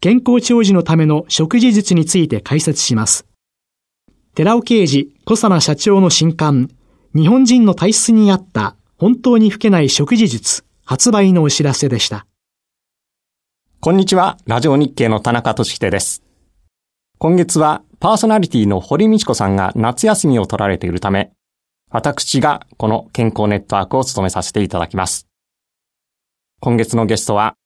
健康長寿のための食事術について解説します。寺尾啓治小佐奈社長の新刊、日本人の体質に合った本当に老けない食事術発売のお知らせでした。こんにちは、ラジオ日経の田中俊秀です。今月はパーソナリティの堀道子さんが夏休みを取られているため、私がこの健康ネットワークを務めさせていただきます。今月のゲストは、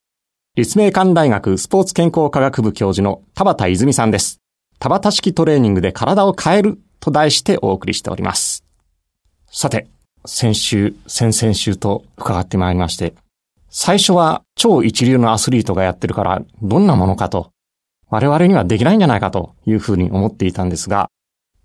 立命館大学スポーツ健康科学部教授の田畑泉さんです。田畑式トレーニングで体を変えると題してお送りしております。さて、先週、先々週と伺ってまいりまして、最初は超一流のアスリートがやってるからどんなものかと、我々にはできないんじゃないかというふうに思っていたんですが、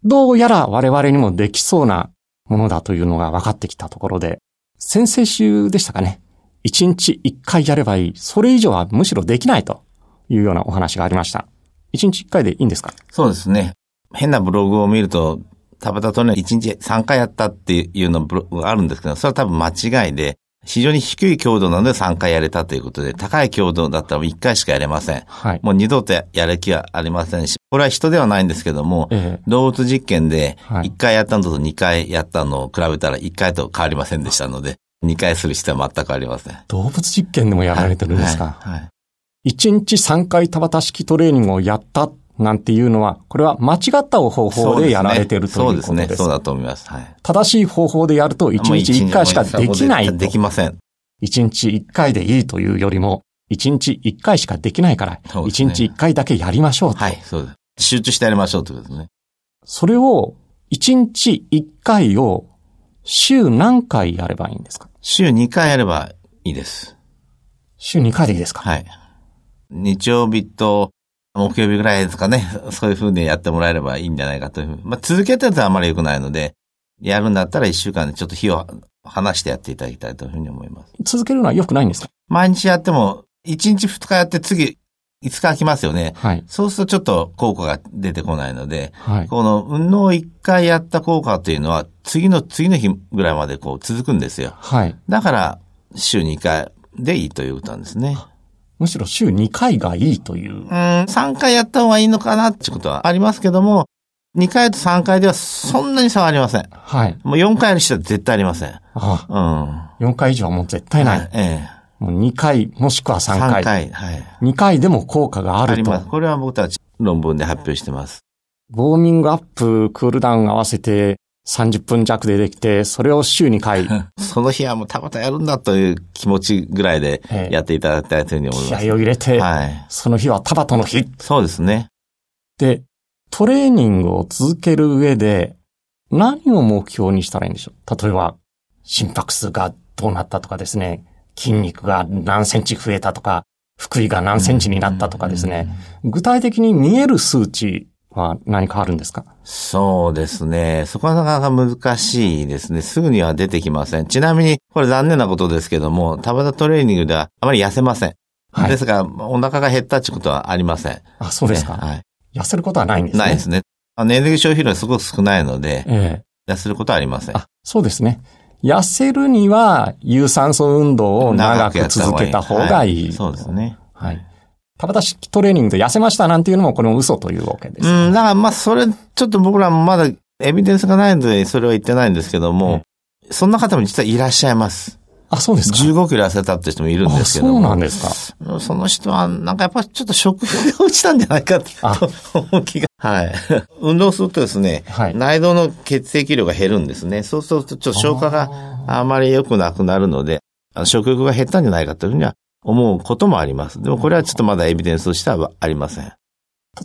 どうやら我々にもできそうなものだというのが分かってきたところで、先々週でしたかね。一日一回やればいい。それ以上はむしろできないというようなお話がありました。一日一回でいいんですか？そうですね。変なブログを見ると、タバタトレーニング1日3回やったっていうのブログがあるんですけど、それは多分間違いで、非常に低い強度なので3回やれたということで、高い強度だったら1回しかやれません。はい。もう二度とやる気はありませんし、これは人ではないんですけども、ええ、動物実験で1回やったのと2回やったのを比べたら1回と変わりませんでしたので、2回する必要は全くありません。動物実験でもやられてるんですか？はい。はい、1日3回田畑式トレーニングをやったなんていうのは、これは間違った方法でやられてるということです。そうですね。そうだと思います。はい。正しい方法でやると1日1回しかできないできません。1日1回でいいというよりも、1日1回しかできないから、1日1回だけやりましょうと。はい、そうです。集中してやりましょうということですね。それを、1日1回を週何回やればいいんですか？週2回やればいいです。週2回でいいですか？はい。日曜日と木曜日ぐらいですかね。そういう風にやってもらえればいいんじゃないかという。まあ、続けてるとあんまり良くないので、やるんだったら1週間でちょっと日を離してやっていただきたいというふうに思います。続けるのは良くないんですか？毎日やっても、1日2日やって次、5日空きますよね。はい。そうするとちょっと効果が出てこないので、はい。この運動を1回やった効果というのは、次の次の日ぐらいまでこう続くんですよ。はい。だから、週2回でいいということなんですね。むしろ週2回がいいという。うん、3回やった方がいいのかなってことはありますけども、2回と3回ではそんなに差はありません。はい。もう4回にしては絶対ありません。ああうん。4回以上はもう絶対ない。はい、ええ。もう2回、もしくは3回。3回、はい。2回でも効果があると。あります。これは僕たち論文で発表してます。ウォーミングアップ、クールダウン合わせて、30分弱でできて、それを週2回。その日はもうたまたやるんだという気持ちぐらいでやっていただきたいというふうに思います。気合を入れて、はい、その日は田畑の日。そうですね。で、トレーニングを続ける上で、何を目標にしたらいいんでしょう？例えば、心拍数がどうなったとかですね、筋肉が何センチ増えたとか、腹囲が何センチになったとかですね、具体的に見える数値は何かあるんですか？そうですね。そこはなかなか難しいですね。すぐには出てきません。ちなみに、これ残念なことですけども、タバタトレーニングではあまり痩せません。はい。ですが、お腹が減ったってことはありません。あ、そうですか。ね、はい。痩せることはないんですね。ないですね。エネルギー消費量すごく少ないので、ええ、痩せることはありません。あ、そうですね。痩せるには、有酸素運動を長く続けた方がいい。いはい、そうですね。はい。田畑式トレーニングで痩せましたなんていうのもこれも嘘というわけです、ね。うん、だからまあそれ、ちょっと僕らもまだエビデンスがないのでそれは言ってないんですけども、うん、そんな方も実はいらっしゃいます。あ、そうですか。15キロ痩せたって人もいるんですけども。そうなんですか。その人は、なんかやっぱりちょっと食欲が落ちたんじゃないかと思う気が。はい。運動するとですね、はい、内臓の血液量が減るんですね。そうするとちょっと消化があまり良くなくなるので、食欲が減ったんじゃないかというふうには思うこともあります。でもこれはちょっとまだエビデンスとしてはありません。例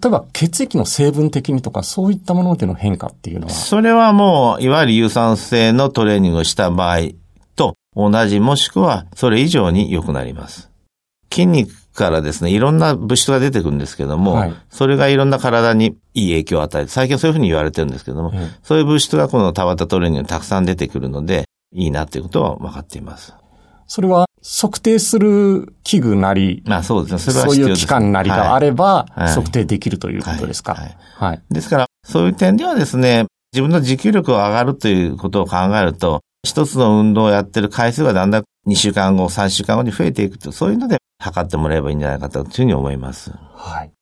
えば血液の成分的にとかそういったものでの変化っていうのは？それはもう、いわゆる有酸性のトレーニングをした場合と同じもしくはそれ以上に良くなります。筋肉からですね、いろんな物質が出てくるんですけども、はい、それがいろんな体にいい影響を与えて、最近はそういうふうに言われてるんですけども、うん、そういう物質がこの田畑トレーニングにたくさん出てくるので、いいなということは分かっています。それは測定する器具なり、まあそうですね。それはそういう機関なりがあれば、測定できるということですか？はい。はい。ですから、そういう点ではですね、自分の持久力を上がるということを考えると、一つの運動をやってる回数がだんだん2週間後、3週間後に増えていくと、そういうので測ってもらえばいいんじゃないかというふうに思います。はい。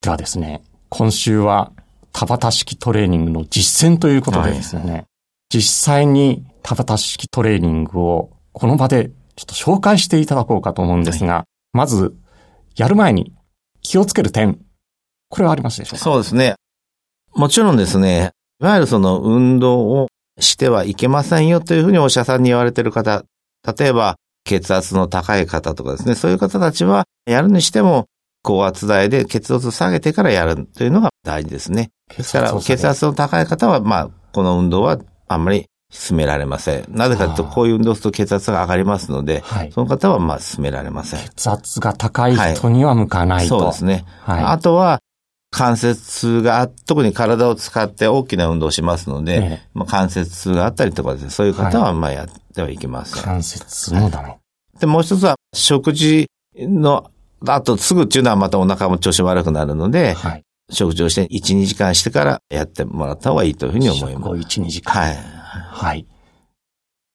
ではですね、今週は田畑式トレーニングの実践ということでですね、はい、実際に田畑式トレーニングをこの場でちょっと紹介していただこうかと思うんですが、はい、まず、やる前に気をつける点、これはありますでしょうか？そうですね。もちろんですね、いわゆるその運動をしてはいけませんよというふうにお医者さんに言われている方、例えば血圧の高い方とかですね、そういう方たちはやるにしても高圧台で血圧を下げてからやるというのが大事ですね。ですから血圧の高い方は、まあ、この運動はあんまり進められません。なぜかというと、こういう運動すると血圧が上がりますので、はい、その方はまあ進められません。血圧が高い人には向かないと。はい、そうですね。はい、あとは、関節痛が、特に体を使って大きな運動をしますので、ええ、まあ、関節痛があったりとかですね、そういう方はまあやってはいけません。関節痛もダメ。で、もう一つは、食事の、あとすぐっていうのはまたお腹も調子悪くなるので、はい、食事をして1、2時間してからやってもらった方がいいというふうに思います。食1、2時間。はい。はい。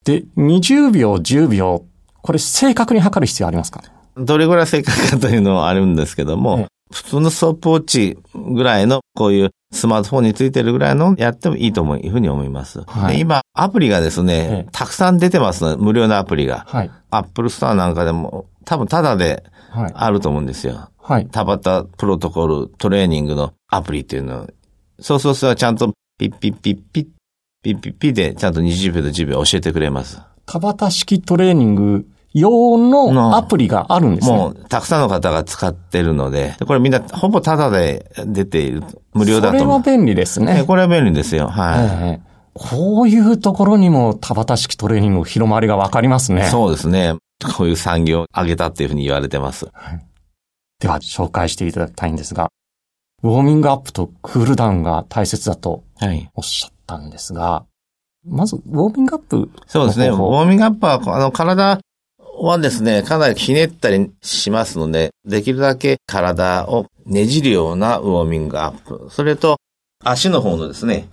で、20秒、10秒、これ正確に測る必要ありますか？どれぐらい正確かというのはあるんですけども、普通のストップウォッチぐらいの、こういうスマートフォンについてるぐらいのやってもいいというふうに思います。はい、今、アプリがですね、たくさん出てますので、無料のアプリが。はい、 Apple Store なんかでも、多分タダであると思うんですよ。はい。タバタプロトコルトレーニングのアプリっていうのそうそうそう、ちゃんとピッピッピッピッ、ピッピッピッでちゃんと20秒と10秒教えてくれます。田畑式トレーニング用のアプリがあるんですね。もう、たくさんの方が使ってるので、これみんなほぼタダで出ている。無料だとそれは便利ですね。これは便利ですよ。はい。えーこういうところにも田畑式トレーニング広まりがわかりますね。そうですね。こういう産業を上げたっていうふうに言われてます。はい、では、紹介していただきたいんですが、ウォーミングアップとクールダウンが大切だとおっしゃったんですが、はい、まず、ウォーミングアップそうですね。ウォーミングアップは、あの、体はですね、かなりひねったりしますので、できるだけ体をねじるようなウォーミングアップ。それと、足の方のですね、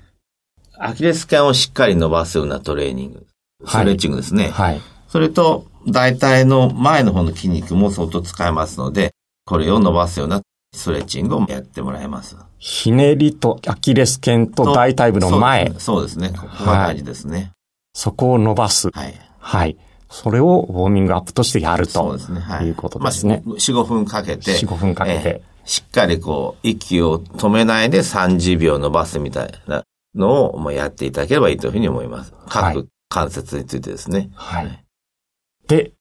アキレス腱をしっかり伸ばすようなトレーニング。ストレッチングですね。はい。はい、それと、大体の前の方の筋肉も相当使えますので、これを伸ばすようなストレッチングをやってもらいます。ひねりとアキレス腱と大腿部の前。そうですね。ここが大事ですね、はい。そこを伸ばす。はい。はい。それをウォーミングアップとしてやると。そうですね。はい。いうことですね。まあ、4、5分かけて。4、5分かけて。えー、しっかりこう、息を止めないで30秒伸ばすみたいなのをもうやっていただければいいというふうに思います。各関節についてですね。はい。はい、で、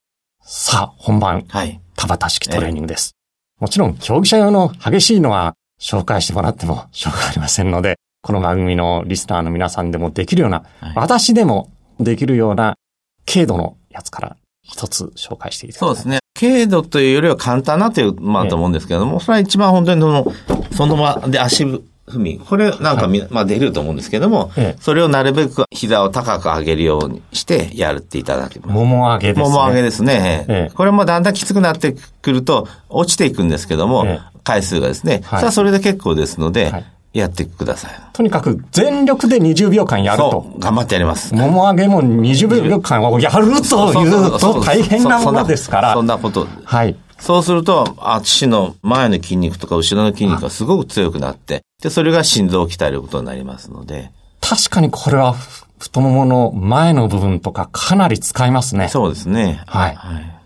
さあ、本番。はい。田畑式トレーニングです。えー、もちろん、競技者用の激しいのは紹介してもらってもしょうがありませんので、この番組のリスナーの皆さんでもできるような、はい、私でもできるような軽度のやつから一つ紹介していただきそうですね。軽度というよりは簡単なという、まあと思うんですけれども、えー、それは一番本当にその、その場で足踏み。これなんかみ、はい、まあできると思うんですけども、ええ、それをなるべく膝を高く上げるようにしてやるっていただきます。もも上げですね。もも上げですね。え、これもだんだんきつくなってくると落ちていくんですけども、回数がですね。はい、さあそれで結構ですので、はいやってください。とにかく全力で20秒間やると。頑張ってやります。もも上げも20秒間をやるというと大変なものですから。そんなこと。はい。そうすると、足の前の筋肉とか後ろの筋肉がすごく強くなって、で、それが心臓を鍛えることになりますので。確かにこれは太ももの前の部分とかかなり使いますね。そうですね。はい。はい。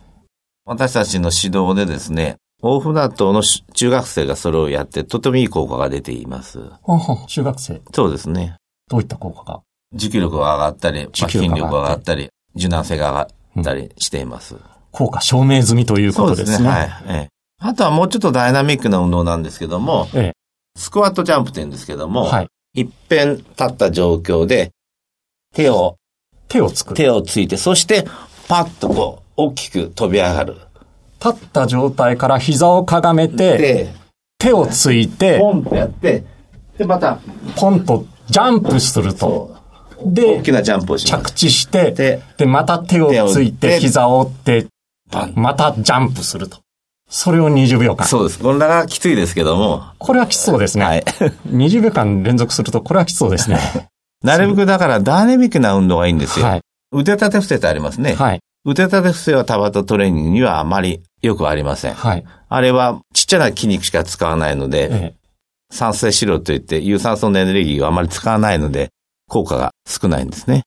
私たちの指導でですね、大船渡のし中学生がそれをやって、とてもいい効果が出ています。ほんほん中学生、そうですね。どういった効果が？持久力が上がったり、まあ筋力が上がったり、柔軟性が上がったりしています。効果証明済みということですね。はい。ええ。あとはもうちょっとダイナミックな運動なんですけども、えスクワットジャンプって言うんですけどえ。も、はい。一遍立った状況で、手を、手を作る。手をついて、そして、パッとこう、大きく飛び上がる。立った状態から膝をかがめて、で、手をついて、ポンとやって、で、また、ポンとジャンプすると。大でき、なジャンプをし。着地して、でで、また手をついて、膝を折って。またジャンプすると。それを20秒間。そうです。これがきついですけども、これはきつそうですね。はい。20秒間連続すると、これはきつそうですね。なるべくだからダイナミックな運動がいいんですよ。はい。腕立て伏せってありますね。はい。腕立て伏せはタバタトレーニングにはあまりよくありません。はい。あれはちっちゃな筋肉しか使わないので、ええ酸性脂肪といって有酸素のエネルギーをあまり使わないので、効果が少ないんですね。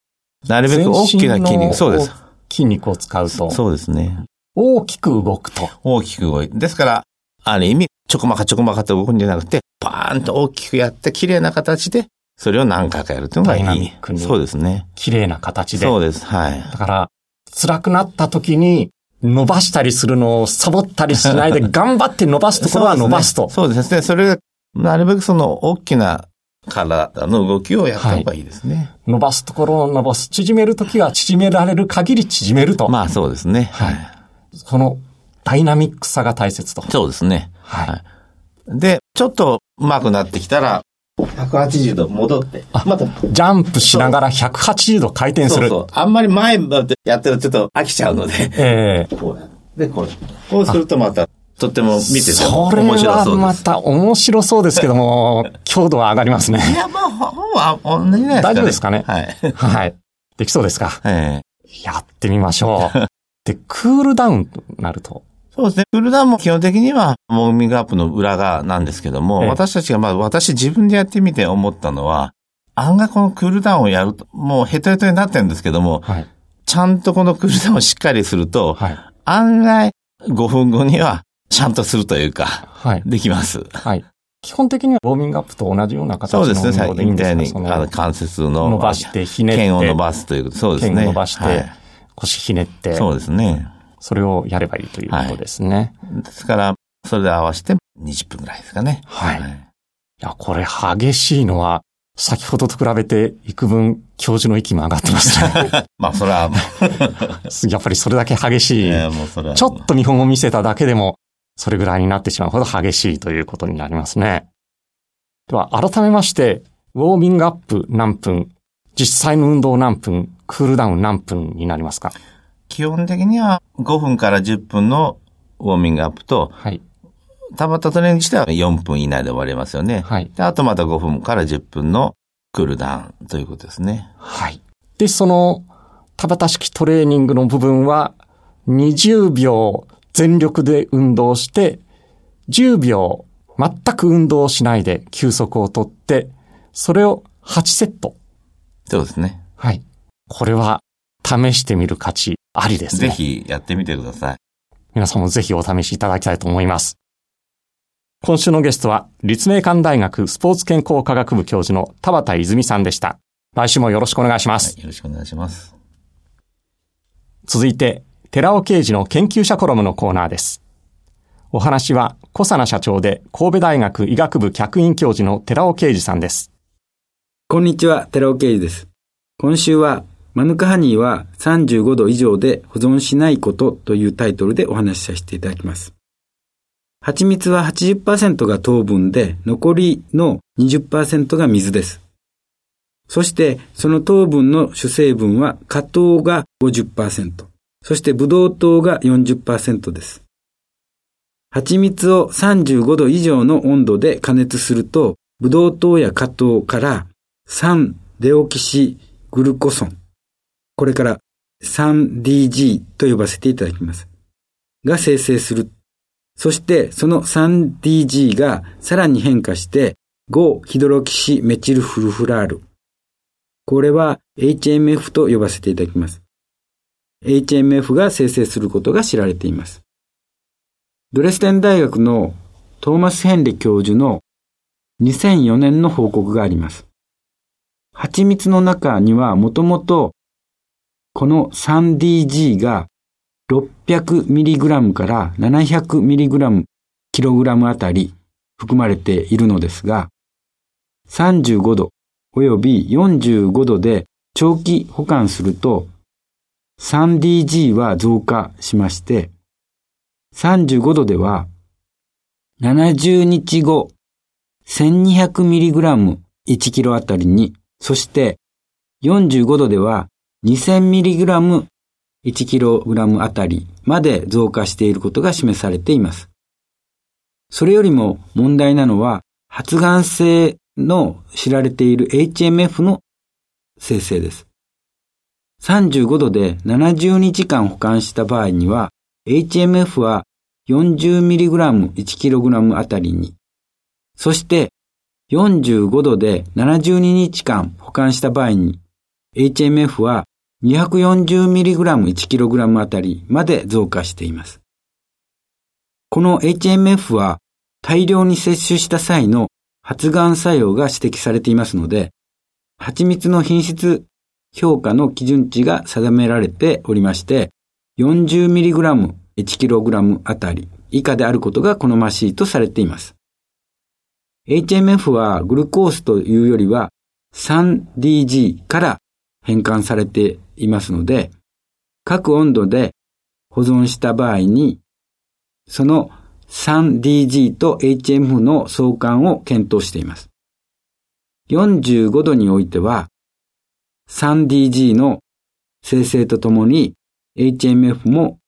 なるべく大きな筋肉、そうです。筋肉を使うと、そうですね。大きく動くと。大きく動いて。ですから、ある意味、ちょこまかちょこまかと動くんじゃなくて、バーンと大きくやって、綺麗な形で、それを何回かやるというのがいい。そうですね。綺麗な形で。そうです。はい。だから、辛くなった時に、伸ばしたりするのをサボったりしないで、頑張って伸ばすところは伸ばすと。そうですね。それが、なるべくその大きな体の動きをやった方がいいですね。伸ばすところを伸ばす。縮めるときは縮められる限り縮めると。まあそうですね。はいそのダイナミックさが大切と。そうですね。はいで、ちょっと上手くなってきたら、180度戻って、また、ジャンプしながら180度回転する。そうそう。あんまり前までやってるとちょっと飽きちゃうので、ええこうやって、こう。こうするとまた、とっても見ててそれは。また面白そうですけども、強度は上がりますね。いや、まあ、ほは同じね。大丈夫ですかね？はい。はい。できそうですか？ええやってみましょう。で、クールダウンとなると。そうですね。クールダウンも基本的には、ウォーミングアップの裏側なんですけども、ええ私たちが、まあ私自分でやってみて思ったのは、案外このクールダウンをやると、もうヘトヘトになってるんですけども、はい。ちゃんとこのクールダウンをしっかりすると、はい。案外5分後にはちゃんとするというか、はい。できます。はい。基本的にはウォーミングアップと同じような形の運そうですね。さっ動でいいんき言ったですかそのように、あの関節の伸ばしてひねって剣を伸ばすということ。そうですね。剣を伸ばして、はい腰ひねって、そうですね。それをやればいいということですね。ですから、それで合わせて20分ぐらいですかね。はい。いや、これ激しいのは、先ほどと比べて幾分教授の息も上がってますね。まあ、それは、やっぱりそれだけ激しい。えーもうそれはちょっと見本を見せただけでも、それぐらいになってしまうほど激しいということになりますね。では、改めまして、ウォーミングアップ何分、実際の運動何分、クールダウン何分になりますか？基本的には5分から10分のウォーミングアップと、はい。タバタトレーニング自体は4分以内で終わりますよね。はい。であとまた5分から10分のクールダウンということですね。はい。で、その、田畑式トレーニングの部分は、20秒全力で運動して、10秒全く運動しないで休息をとって、それを8セット。そうですね。はい。これは試してみる価値ありですね。ぜ。ひやってみてください。皆さんもぜひお試しいただきたいと思います。今週のゲストは、立命館大学スポーツ健康科学部教授の田畑泉さんでした。来週もよろしくお願いします。よろしくお願いします。続いて、寺尾啓二の研究者コラムのコーナーです。お話は、小佐奈社長で神戸大学医学部客員教授の寺尾啓二さんです。こんにちは、寺尾啓二です。今週は、マヌカハニーは35度以上で保存しないことというタイトルでお話しさせていただきます。蜂蜜は80%が糖分で、残りの20%が水です。そして、その糖分の主成分は、果糖が50%、そしてブドウ糖が40%です。蜂蜜を35度以上の温度で加熱すると、ブドウ糖や果糖から3デオキシグルコソン、これから 3DG と呼ばせていただきます。が生成する。そしてその 3DG がさらに変化して5ヒドロキシメチルフルフラール。これは HMF と呼ばせていただきます。HMF が生成することが知られています。ドレスデン大学のトーマス・ヘンリ教授の2004年の報告があります。蜂蜜の中にはもともとこの 3DG が 600mg から 700mg キログラムあたり含まれているのですが、35度及び45度で長期保管すると 3DG は増加しまして、35度では70日後 1200mg 1キロあたりに、そして45度では 2000mg 1キログラムあたりまで増加していることが示されています。それよりも問題なのは発がん性の知られている HMF の生成です。35度で70日間保管した場合には HMF は 40mg1kg あたりに、そして45度で72日間保管した場合に HMF は 240mg1kg あたりまで増加しています。この HMF は大量に摂取した際の発がん作用が指摘されていますので、蜂蜜の品質評価の基準値が定められておりまして、40mg1kg あたり以下であることが好ましいとされています。HMF はグルコースというよりは 3DG から変換されていますので、各温度で保存した場合に、その 3DG と HMF の相関を検討しています。45度においては、3DG の生成とともに HMF も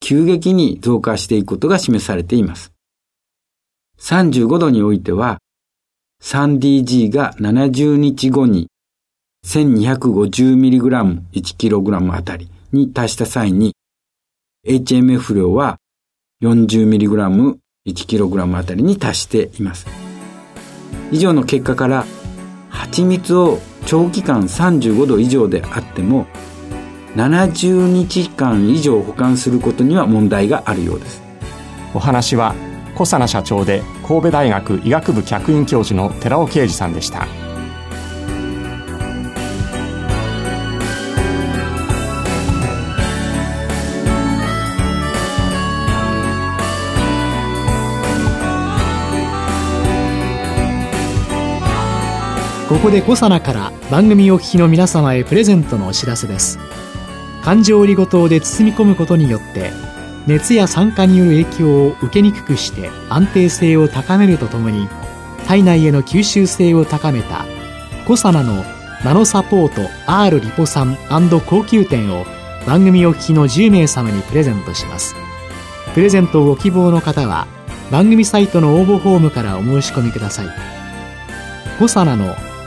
急激に増加していくことが示されています。35度においては 3DG が70日後に 1250mg1kg あたりに達した際に HMF 量は 40mg1kg あたりに達しています。以上の結果から蜂蜜を長期間35度以上であっても70日間以上保管することには問題があるようですお話は小佐奈社長で神戸大学医学部客員教授の寺尾啓二さんでしたここでコサナから番組お聞きの皆様へプレゼントのお知らせです。環状オリゴ糖で包み込むことによって熱や酸化による影響を受けにくくして安定性を高めるとともに体内への吸収性を高めたコサナのナノサポート R リポ酸高級店を番組お聞きの10名様にプレゼントします。プレゼントをご希望の方は番組サイトの応募フォームからお申し込みください。コサナの